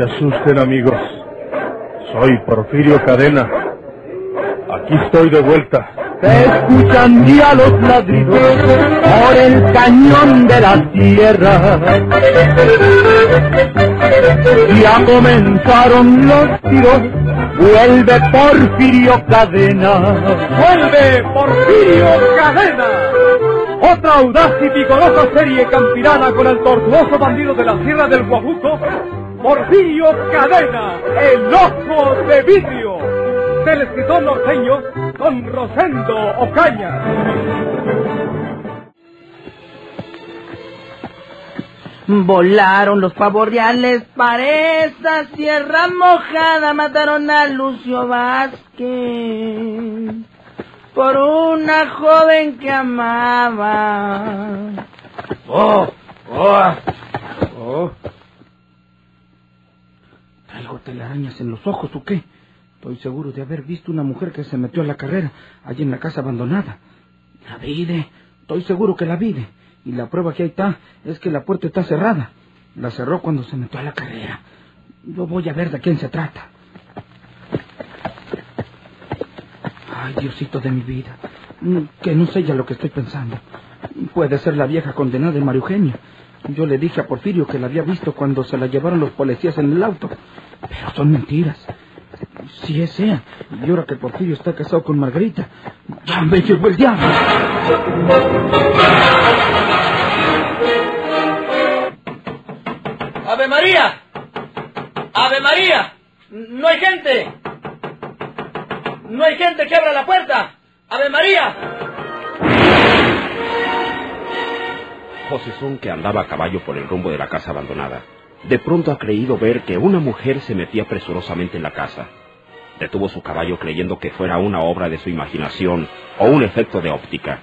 se asusten amigos. Soy Porfirio Cadena. Aquí estoy de vuelta. Se escuchan ya los ladridos por el cañón de la tierra. Ya comenzaron los tiros, vuelve Porfirio Cadena. ¡Vuelve Porfirio Cadena! Otra audaz y vigorosa serie campirana con el tortuoso bandido de la Sierra del Guajuco, Porfirio Cadena, el ojo de vidrio, del escritor norteño Don Rosendo Ocaña. Volaron los pavorreales para esa sierra mojada, mataron a Lucio Vázquez por una joven que amaba. ¡Oh! ¡Oh! ¡Oh! ¿Traigo telarañas en los ojos o qué? Estoy seguro de haber visto una mujer que se metió a la carrera, allí en la casa abandonada. La vide, estoy seguro que la vide. Y la prueba que ahí está es que la puerta está cerrada. La cerró cuando se metió a la carrera. Yo voy a ver de quién se trata. Ay, Diosito de mi vida. Que no sé ya lo que estoy pensando. Puede ser la vieja condenada de María Eugenia. Yo le dije a Porfirio que la había visto cuando se la llevaron los policías en el auto. Pero son mentiras. Si es ella. Y ahora que Porfirio está casado con Margarita. ¡Ya me llevó el diablo! ¡Ave María! ¡Ave María! ¡No hay gente! ¡No hay gente que abra la puerta! ¡Ave María! José que andaba a caballo por el rumbo de la casa abandonada, de pronto ha creído ver que una mujer se metía presurosamente en la casa. Detuvo su caballo creyendo que fuera una obra de su imaginación o un efecto de óptica.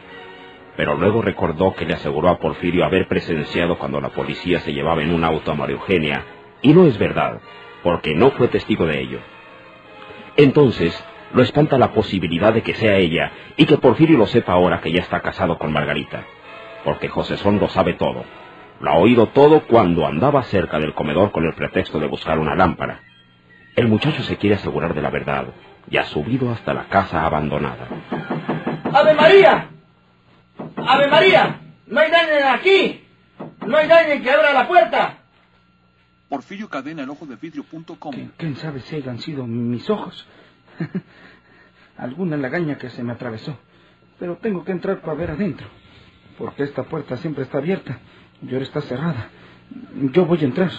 Pero luego recordó que le aseguró a Porfirio haber presenciado cuando la policía se llevaba en un auto a María Eugenia, y no es verdad, porque no fue testigo de ello. Entonces, lo espanta la posibilidad de que sea ella y que Porfirio lo sepa ahora que ya está casado con Margarita, porque José Son lo sabe todo. Lo ha oído todo cuando andaba cerca del comedor con el pretexto de buscar una lámpara. El muchacho se quiere asegurar de la verdad y ha subido hasta la casa abandonada. ¡Ave María! ¡Ave María! ¡No hay nadie aquí! ¡No hay nadie que abra la puerta! Porfirio Cadena, el ojo de vidrio.com. ¿Quién, ¿Quién sabe si hayan sido mis ojos? Alguna lagaña que se me atravesó. Pero tengo que entrar para ver adentro. Porque esta puerta siempre está abierta y ahora está cerrada. Yo voy a entrar.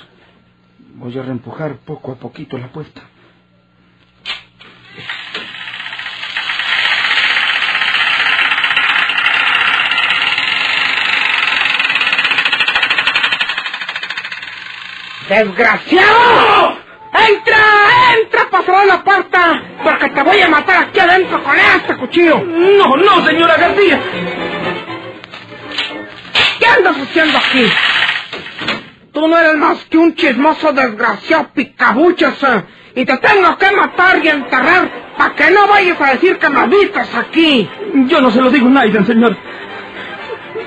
Voy a reempujar poco a poquito la puerta. ¡Desgraciado! ¡Entra! ¡Entra! ¡Pasará la puerta! Porque te voy a matar aquí adentro con este cuchillo. No, no, señora García. ¿Qué andas haciendo aquí? Tú no eres más que un chismoso desgraciado picabuchas. eh, Y te tengo que matar y enterrar para que no vayas a decir que me habitas aquí. Yo no se lo digo a Naiden, señor.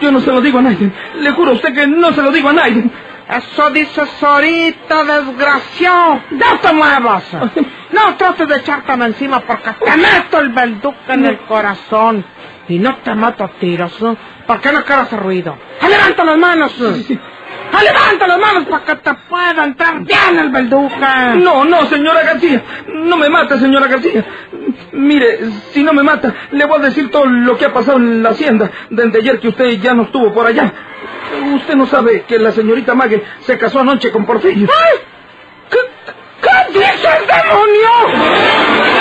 Yo no se lo digo a Naiden. Le juro a usted que no se lo digo a Naiden. Eso dices ahorita, desgraciado. ¡No te muevas! No trates de echárteme encima porque te meto el belduque en el corazón. Y no te mato a tiros, ¿eh? porque no quiero hacer ruido. ¡Ah, ¡Levanta las manos! ¡Ah, ¡Levanta las manos para que te pueda entrar bien el belduque! No, no, señora García. No me mata, señora García. Mire, si no me mata, le voy a decir todo lo que ha pasado en la hacienda desde ayer que usted ya no estuvo por allá. Usted no sabe que la señorita Mague se casó anoche con Porfirio. ¡Ay! ¿Qué, qué dices, demonio?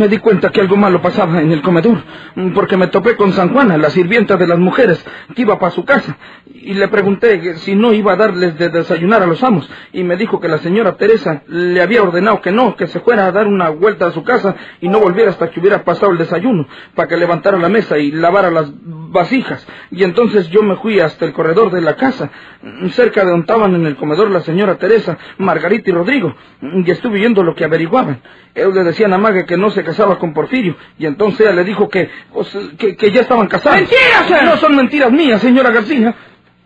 Me di cuenta que algo malo pasaba en el comedor, porque me topé con San Juana, la sirvienta de las mujeres, que iba para su casa, y le pregunté si no iba a darles de desayunar a los amos, y me dijo que la señora Teresa le había ordenado que no, que se fuera a dar una vuelta a su casa y no volviera hasta que hubiera pasado el desayuno, para que levantara la mesa y lavara las vasijas. Y entonces yo me fui hasta el corredor de la casa, cerca de donde estaban en el comedor la señora Teresa, Margarita y Rodrigo, y estuve viendo lo que averiguaban. Ellos le decían a Mague que no se casaba con Porfirio, y entonces ella le dijo que, pues, que, que ya estaban casados. ¡Mentiras! No son mentiras mías, señora García.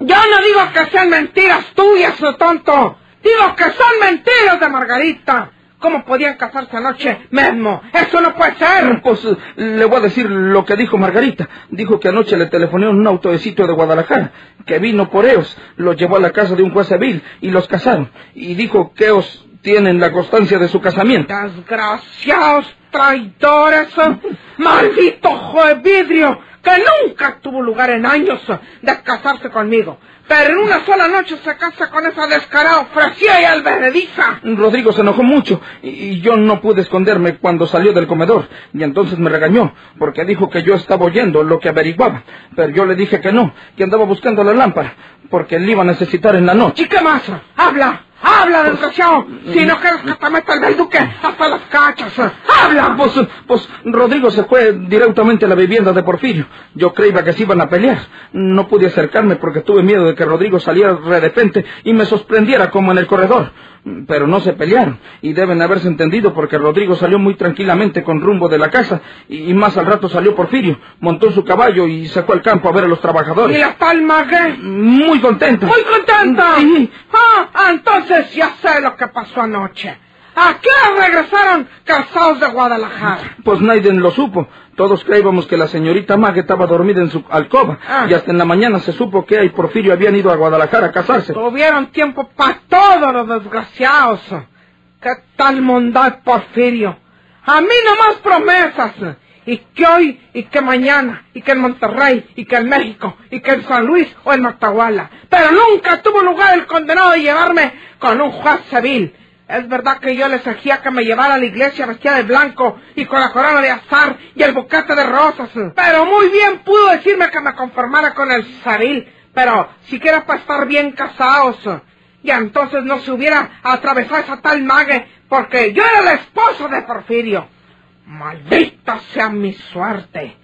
Yo no digo que sean mentiras tuyas, oh, tonto. Digo que son mentiras de Margarita. ¿Cómo podían casarse anoche mismo? Eso no puede ser. Pues eh, le voy a decir lo que dijo Margarita. Dijo que anoche le telefoneó en un auto de de Guadalajara, que vino por ellos, los llevó a la casa de un juez civil y los casaron. Y dijo que ellos tienen la constancia de su casamiento. Desgraciados traidores. Maldito juez vidrio, que nunca tuvo lugar en años de casarse conmigo. Pero en una sola noche se casa con esa descarada ofrecida y alberediza. Rodrigo se enojó mucho y yo no pude esconderme cuando salió del comedor y entonces me regañó porque dijo que yo estaba oyendo lo que averiguaba. Pero yo le dije que no, que andaba buscando la lámpara porque le iba a necesitar en la noche. ¿Y qué más? ¡Habla! ¡Habla, desgraciado! Si no quieres que te meta el belduque hasta las cachas. ¡Habla! Pues, pues Rodrigo se fue directamente a la vivienda de Porfirio. Yo creía que se iban a pelear. No pude acercarme porque tuve miedo de que Rodrigo saliera de repente y me sorprendiera como en el corredor. Pero no se pelearon y deben haberse entendido porque Rodrigo salió muy tranquilamente con rumbo de la casa y, y más al rato salió Porfirio, montó su caballo y se fue al campo a ver a los trabajadores. ¿Y la tal Magué? Muy contento. ¡Muy contenta! Sí. Ah, entonces ya sé lo que pasó anoche. ¿A qué regresaron casados de Guadalajara? Pues nadie lo supo. Todos creíamos que la señorita Mague estaba dormida en su alcoba Ah. y hasta en la mañana se supo que ella y Porfirio habían ido a Guadalajara a casarse. Tuvieron tiempo para todos los desgraciados. ¿Qué tal mondad, Porfirio? A mí nomás promesas. Y que hoy, y que mañana, y que en Monterrey, y que en México, y que en San Luis o en Matahuala. Pero nunca tuvo lugar el condenado de llevarme con un juez civil. Es verdad que yo le exigía que me llevara a la iglesia vestida de blanco y con la corona de azar y el buquete de rosas. Pero muy bien pudo decirme que me conformara con el civil. Pero siquiera para estar bien casados. Y entonces no se hubiera atravesado esa tal mague porque yo era la esposa de Porfirio. Maldita sea mi suerte.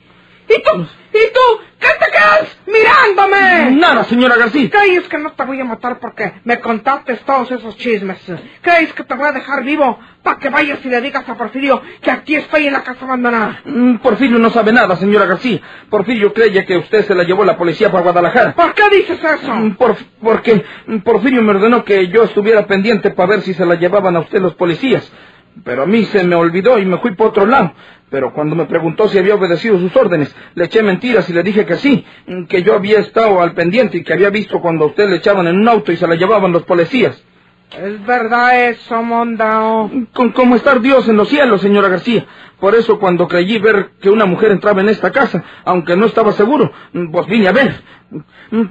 ¿Y tú? ¿Y tú? ¿Qué te quedas mirándome? Nada, señora García. ¿Crees que no te voy a matar porque me contaste todos esos chismes? ¿Crees que te voy a dejar vivo para que vayas y le digas a Porfirio que aquí estoy en la casa abandonada? Mm, Porfirio no sabe nada, señora García. Porfirio cree que usted se la llevó la policía para Guadalajara. ¿Por qué dices eso? Mm, Por, porque Porfirio me ordenó que yo estuviera pendiente para ver si se la llevaban a usted los policías. Pero a mí se me olvidó y me fui por otro lado. Pero cuando me preguntó si había obedecido sus órdenes, le eché mentiras y le dije que sí, que yo había estado al pendiente y que había visto cuando a usted le echaban en un auto y se la llevaban los policías. Es verdad eso, Mondao. Con, como estar Dios en los cielos, señora García. Por eso cuando creí ver que una mujer entraba en esta casa, aunque no estaba seguro, pues vine a ver.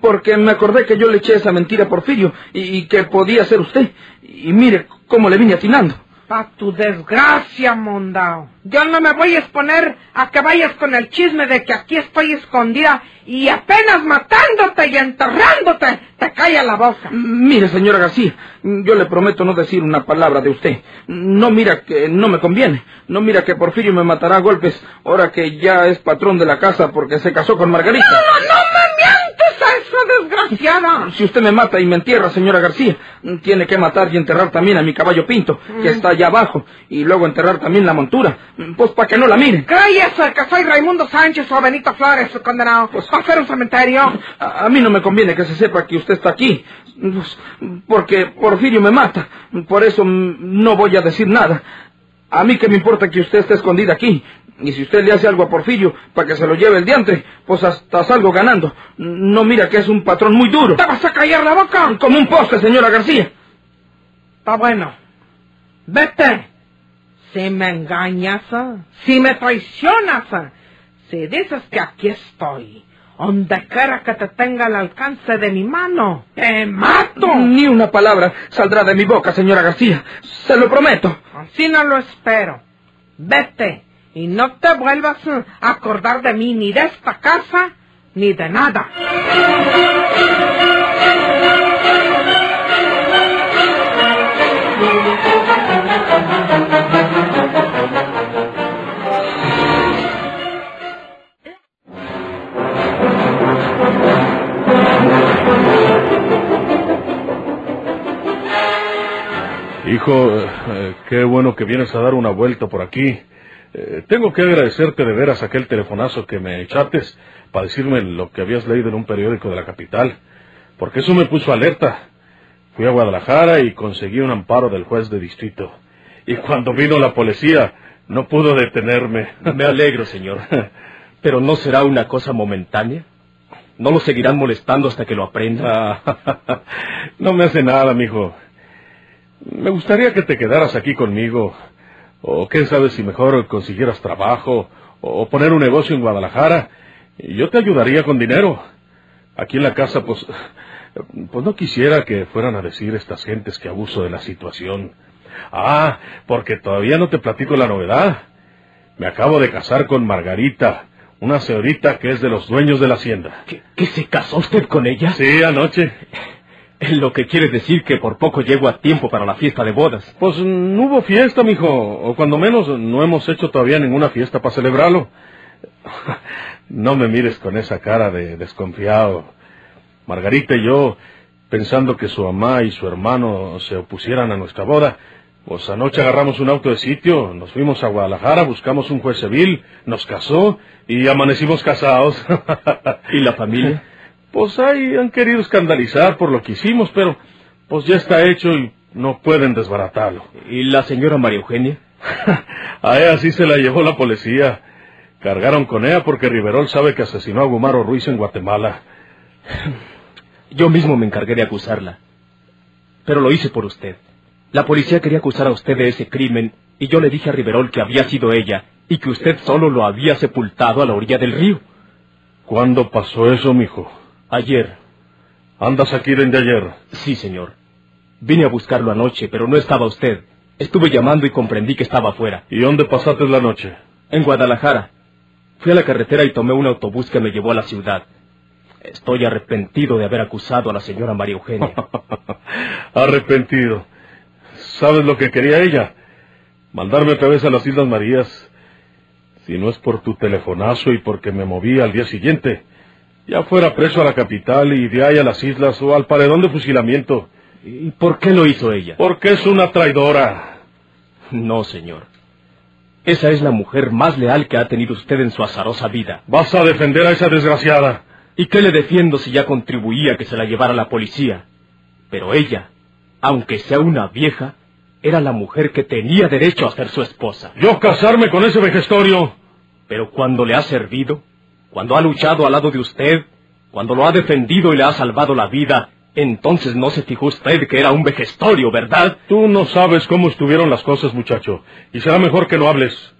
Porque me acordé que yo le eché esa mentira a Porfirio y, y que podía ser usted. Y mire cómo le vine atinando. Pa' tu desgracia, Mondao. Yo no me voy a exponer a que vayas con el chisme de que aquí estoy escondida y apenas matándote y enterrándote te calla la boca. Mire, señora García, yo le prometo no decir una palabra de usted. No mira que no me conviene. No mira que Porfirio me matará a golpes ahora que ya es patrón de la casa porque se casó con Margarita. No, no, no me mientes a esa desgraciada. Si usted me mata y me entierra, señora García, mm, tiene que matar y enterrar también a mi caballo Pinto, que está allá abajo, y luego enterrar también la montura, mm, pues para que no la miren. ¿Cree eso que soy Raimundo Sánchez o Benito Flores, condenado? Pues va a ser un cementerio. A, a mí no me conviene que se sepa que usted está aquí, pues, porque Porfirio me mata, por eso mm, no voy a decir nada. A mí que me importa que usted esté escondida aquí, y si usted le hace algo a Porfirio para que se lo lleve el diantre, pues hasta salgo ganando. No mira que es un patrón muy duro. ¿Te vas a callar la boca? Como un poste, señora García. Está bueno. Vete. Si me engañas, si me traicionas, si dices que aquí estoy, donde quiera que te tenga al alcance de mi mano, te mato. Ni una palabra saldrá de mi boca, señora García. Se lo prometo. Así no lo espero. Vete y no te vuelvas a acordar de mí ni de esta casa ni de nada. Hijo, eh, qué bueno que vienes a dar una vuelta por aquí. Eh, tengo que agradecerte de veras aquel telefonazo que me echates para decirme lo que habías leído en un periódico de la capital, porque eso me puso alerta. Fui a Guadalajara y conseguí un amparo del juez de distrito. Y cuando vino la policía, no pudo detenerme. Me alegro, señor. Pero ¿no será una cosa momentánea? ¿No lo seguirán molestando hasta que lo aprenda? Ah, no me hace nada, mijo. Me gustaría que te quedaras aquí conmigo. O quién sabe si mejor consiguieras trabajo o poner un negocio en Guadalajara. Yo te ayudaría con dinero. Aquí en la casa, pues, pues no quisiera que fueran a decir estas gentes que abuso de la situación. Ah, porque todavía no te platico la novedad. Me acabo de casar con Margarita, una señorita que es de los dueños de la hacienda. ¿Que, que se casó usted con ella? Sí, anoche. Lo que quiere decir que por poco llego a tiempo para la fiesta de bodas. Pues no hubo fiesta, mijo, o cuando menos no hemos hecho todavía ninguna fiesta para celebrarlo. No me mires con esa cara de desconfiado. Margarita y yo, pensando que su mamá y su hermano se opusieran a nuestra boda, pues anoche agarramos un auto de sitio, nos fuimos a Guadalajara, buscamos un juez civil, nos casó y amanecimos casados. ¿Y la familia? Pues ahí han querido escandalizar por lo que hicimos, pero pues ya está hecho y no pueden desbaratarlo. ¿Y la señora María Eugenia? a ella sí se la llevó la policía. Cargaron con ella porque Riverol sabe que asesinó a Gumaro Ruiz en Guatemala. Yo mismo me encargué de acusarla. Pero lo hice por usted. La policía quería acusar a usted de ese crimen y yo le dije a Riverol que había sido ella y que usted solo lo había sepultado a la orilla del río. ¿Cuándo pasó eso, mijo? Ayer. ¿Andas aquí desde ayer? Sí, señor. Vine a buscarlo anoche, pero no estaba usted. Estuve llamando y comprendí que estaba afuera. ¿Y dónde pasaste la noche? En Guadalajara. Fui a la carretera y tomé un autobús que me llevó a la ciudad. Estoy arrepentido de haber acusado a la señora María Eugenia. arrepentido. ¿Sabes lo que quería ella? Mandarme otra vez a las Islas Marías. Si no es por tu telefonazo y porque me moví al día siguiente, ya fuera preso a la capital y de ahí a las islas o al paredón de fusilamiento. ¿Y por qué lo hizo ella? Porque es una traidora. No, señor. Esa es la mujer más leal que ha tenido usted en su azarosa vida. ¿Vas a defender a esa desgraciada? ¿Y qué le defiendo si ya contribuía a que se la llevara la policía? Pero ella, aunque sea una vieja, era la mujer que tenía derecho a ser su esposa. ¿Yo casarme con ese vejestorio? Pero cuando le ha servido, cuando ha luchado al lado de usted, cuando lo ha defendido y le ha salvado la vida, entonces no se fijó usted que era un vejestorio, ¿verdad? Tú no sabes cómo estuvieron las cosas, muchacho, y será mejor que no hables.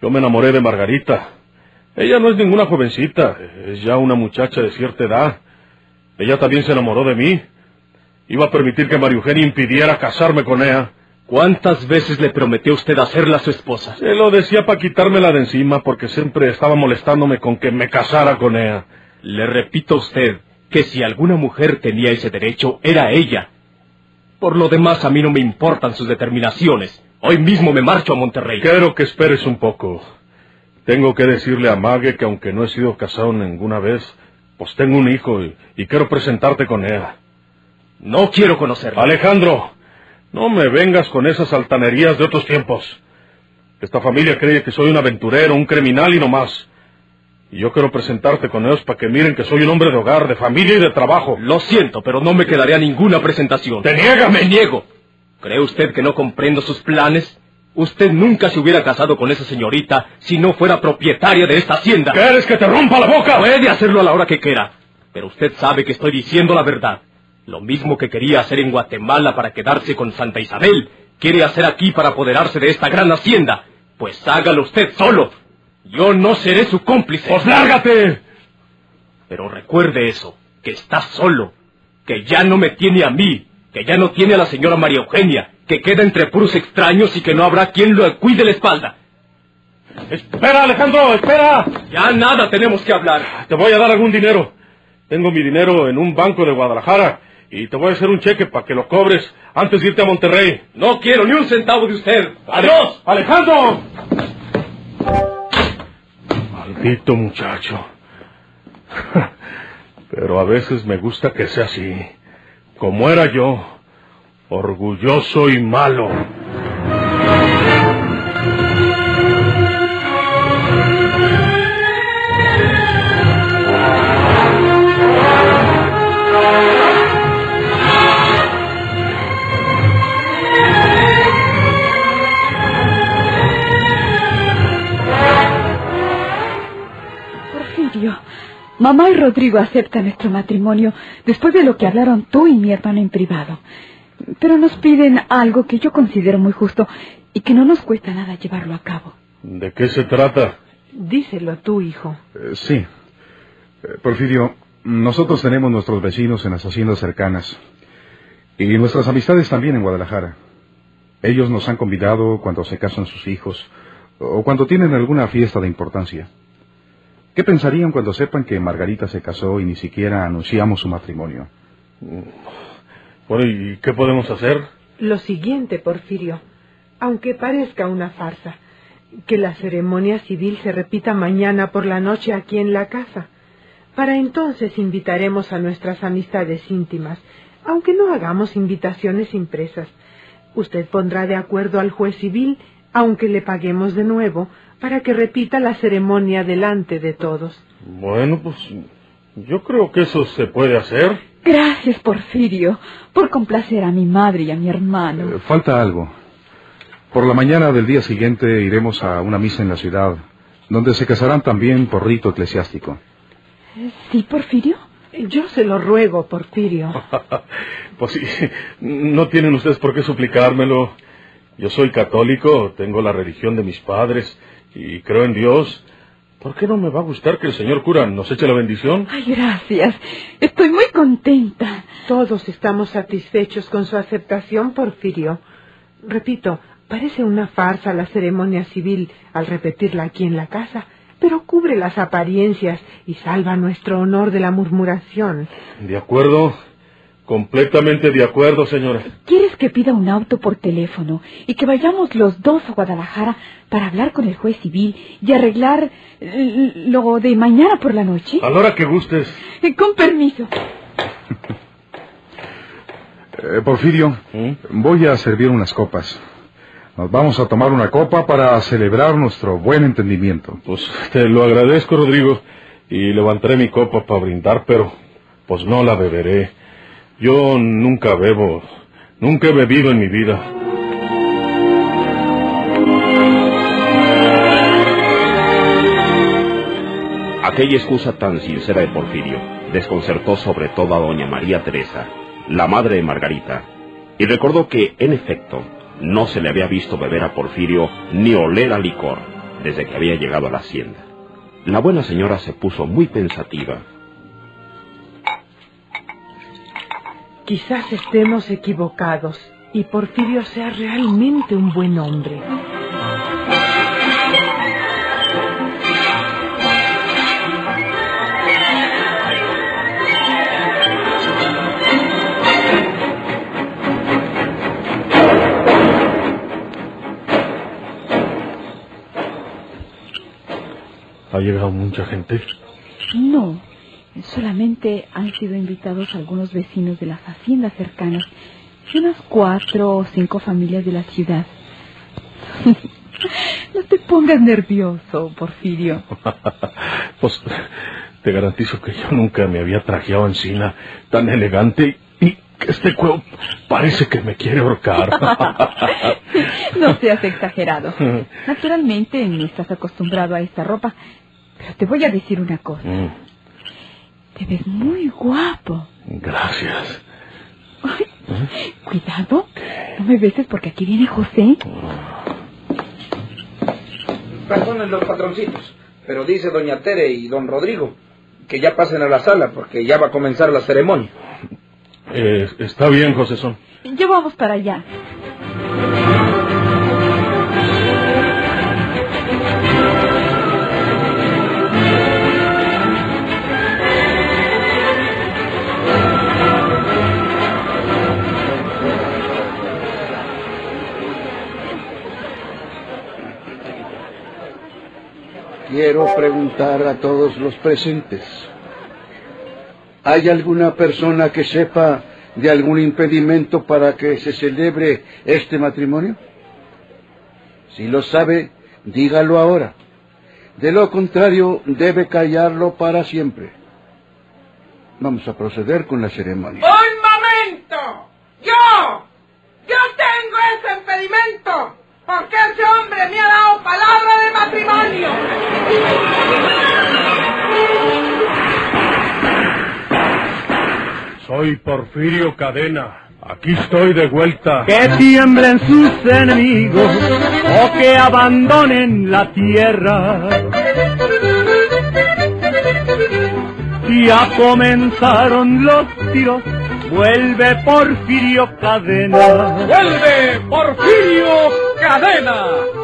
Yo me enamoré de Margarita. Ella no es ninguna jovencita, es ya una muchacha de cierta edad. Ella también se enamoró de mí. Iba a permitir que María Eugenia impidiera casarme con ella. ¿Cuántas veces le prometió usted hacerla su esposa? Se lo decía para quitármela de encima porque siempre estaba molestándome con que me casara con ella. Le repito a usted que si alguna mujer tenía ese derecho, era ella. Por lo demás, a mí no me importan sus determinaciones. Hoy mismo me marcho a Monterrey. Quiero que esperes un poco. Tengo que decirle a Mague que aunque no he sido casado ninguna vez, pues tengo un hijo y, y quiero presentarte con ella. No quiero conocerla. Alejandro, no me vengas con esas altanerías de otros tiempos. Esta familia cree que soy un aventurero, un criminal y no más. Y yo quiero presentarte con ellos para que miren que soy un hombre de hogar, de familia y de trabajo. Lo siento, pero no me quedaría ninguna presentación. ¿Te niegas? Me niego. ¿Cree usted que no comprendo sus planes? Usted nunca se hubiera casado con esa señorita si no fuera propietaria de esta hacienda. ¿Quieres que te rompa la boca? Puede hacerlo a la hora que quiera. Pero usted sabe que estoy diciendo la verdad. Lo mismo que quería hacer en Guatemala para quedarse con Santa Isabel, quiere hacer aquí para apoderarse de esta gran hacienda. Pues hágalo usted solo. Yo no seré su cómplice. ¡Pues lárgate! Pero recuerde eso, que está solo, que ya no me tiene a mí, que ya no tiene a la señora María Eugenia, que queda entre puros extraños y que no habrá quien lo cuide la espalda. Espera, Alejandro, espera. Ya nada tenemos que hablar. Te voy a dar algún dinero. Tengo mi dinero en un banco de Guadalajara y te voy a hacer un cheque para que lo cobres antes de irte a Monterrey. No quiero ni un centavo de usted. ¡Adiós! ¡Alejandro! Maldito muchacho. Pero a veces me gusta que sea así. Como era yo. orgulloso y malo. Mamá y Rodrigo aceptan nuestro matrimonio después de lo que hablaron tú y mi hermano en privado. Pero nos piden algo que yo considero muy justo y que no nos cuesta nada llevarlo a cabo. ¿De qué se trata? Díselo tú, hijo. Eh, sí. Eh, Porfirio, nosotros tenemos nuestros vecinos en las haciendas cercanas y nuestras amistades también en Guadalajara. Ellos nos han convidado cuando se casan sus hijos o cuando tienen alguna fiesta de importancia. ¿Qué pensarían cuando sepan que Margarita se casó y ni siquiera anunciamos su matrimonio? Bueno, ¿y qué podemos hacer? Lo siguiente, Porfirio, aunque parezca una farsa, que la ceremonia civil se repita mañana por la noche aquí en la casa. Para entonces invitaremos a nuestras amistades íntimas, aunque no hagamos invitaciones impresas. Usted pondrá de acuerdo al juez civil, aunque le paguemos de nuevo, para que repita la ceremonia delante de todos. Bueno, pues yo creo que eso se puede hacer. Gracias, Porfirio, por complacer a mi madre y a mi hermano. Eh, falta algo. Por la mañana del día siguiente iremos a una misa en la ciudad, donde se casarán también por rito eclesiástico. ¿Sí, Porfirio? Yo se lo ruego, Porfirio. pues sí, no tienen ustedes por qué suplicármelo. Yo soy católico, tengo la religión de mis padres y creo en Dios. ¿Por qué no me va a gustar que el señor cura nos eche la bendición? Ay, gracias. Estoy muy contenta. Todos estamos satisfechos con su aceptación, Porfirio. Repito, parece una farsa la ceremonia civil al repetirla aquí en la casa, pero cubre las apariencias y salva nuestro honor de la murmuración. De acuerdo. Completamente de acuerdo, señora. ¿Quieres que pida un auto por teléfono y que vayamos los dos a Guadalajara para hablar con el juez civil y arreglar eh, lo de mañana por la noche? A la hora que gustes. Eh, Con permiso. Eh, Porfirio, voy a servir unas copas. Nos vamos a tomar una copa para celebrar nuestro buen entendimiento. Pues te lo agradezco, Rodrigo, y levantaré mi copa para brindar, pero pues no la beberé. Yo nunca bebo, nunca he bebido en mi vida. Aquella excusa tan sincera de Porfirio desconcertó sobre todo a doña María Teresa, la madre de Margarita, y recordó que, en efecto, no se le había visto beber a Porfirio ni oler a licor desde que había llegado a la hacienda. La buena señora se puso muy pensativa. Quizás estemos equivocados y Porfirio sea realmente un buen hombre. ¿Ha llegado mucha gente? No, solamente han sido invitados algunos vecinos de las haciendas cercanas y unas cuatro o cinco familias de la ciudad. no te pongas nervioso, Porfirio. pues te garantizo que yo nunca me había trajeado encina tan elegante y que este cuero parece que me quiere ahorcar. no seas exagerado. Naturalmente no estás acostumbrado a esta ropa, pero te voy a decir una cosa. Mm, Te ves muy guapo. gracias. Ay, Cuidado, no me beses porque aquí viene José. Perdonen los patroncitos, pero dice doña Tere y don Rodrigo que ya pasen a la sala porque ya va a comenzar la ceremonia. Eh, está bien, José Son. Ya vamos para allá. Quiero preguntar a todos los presentes. ¿Hay alguna persona que sepa de algún impedimento para que se celebre este matrimonio? Si lo sabe, dígalo ahora. De lo contrario, debe callarlo para siempre. Vamos a proceder con la ceremonia. ¡Un momento! ¡Yo! ¡Yo tengo ese impedimento! Porque ese hombre me ha dado palabra de matrimonio. Soy Porfirio Cadena. Aquí estoy de vuelta. Que tiemblen sus enemigos o que abandonen la tierra. Ya comenzaron los tiros, vuelve Porfirio Cadena. ¡Vuelve Porfirio Cadena!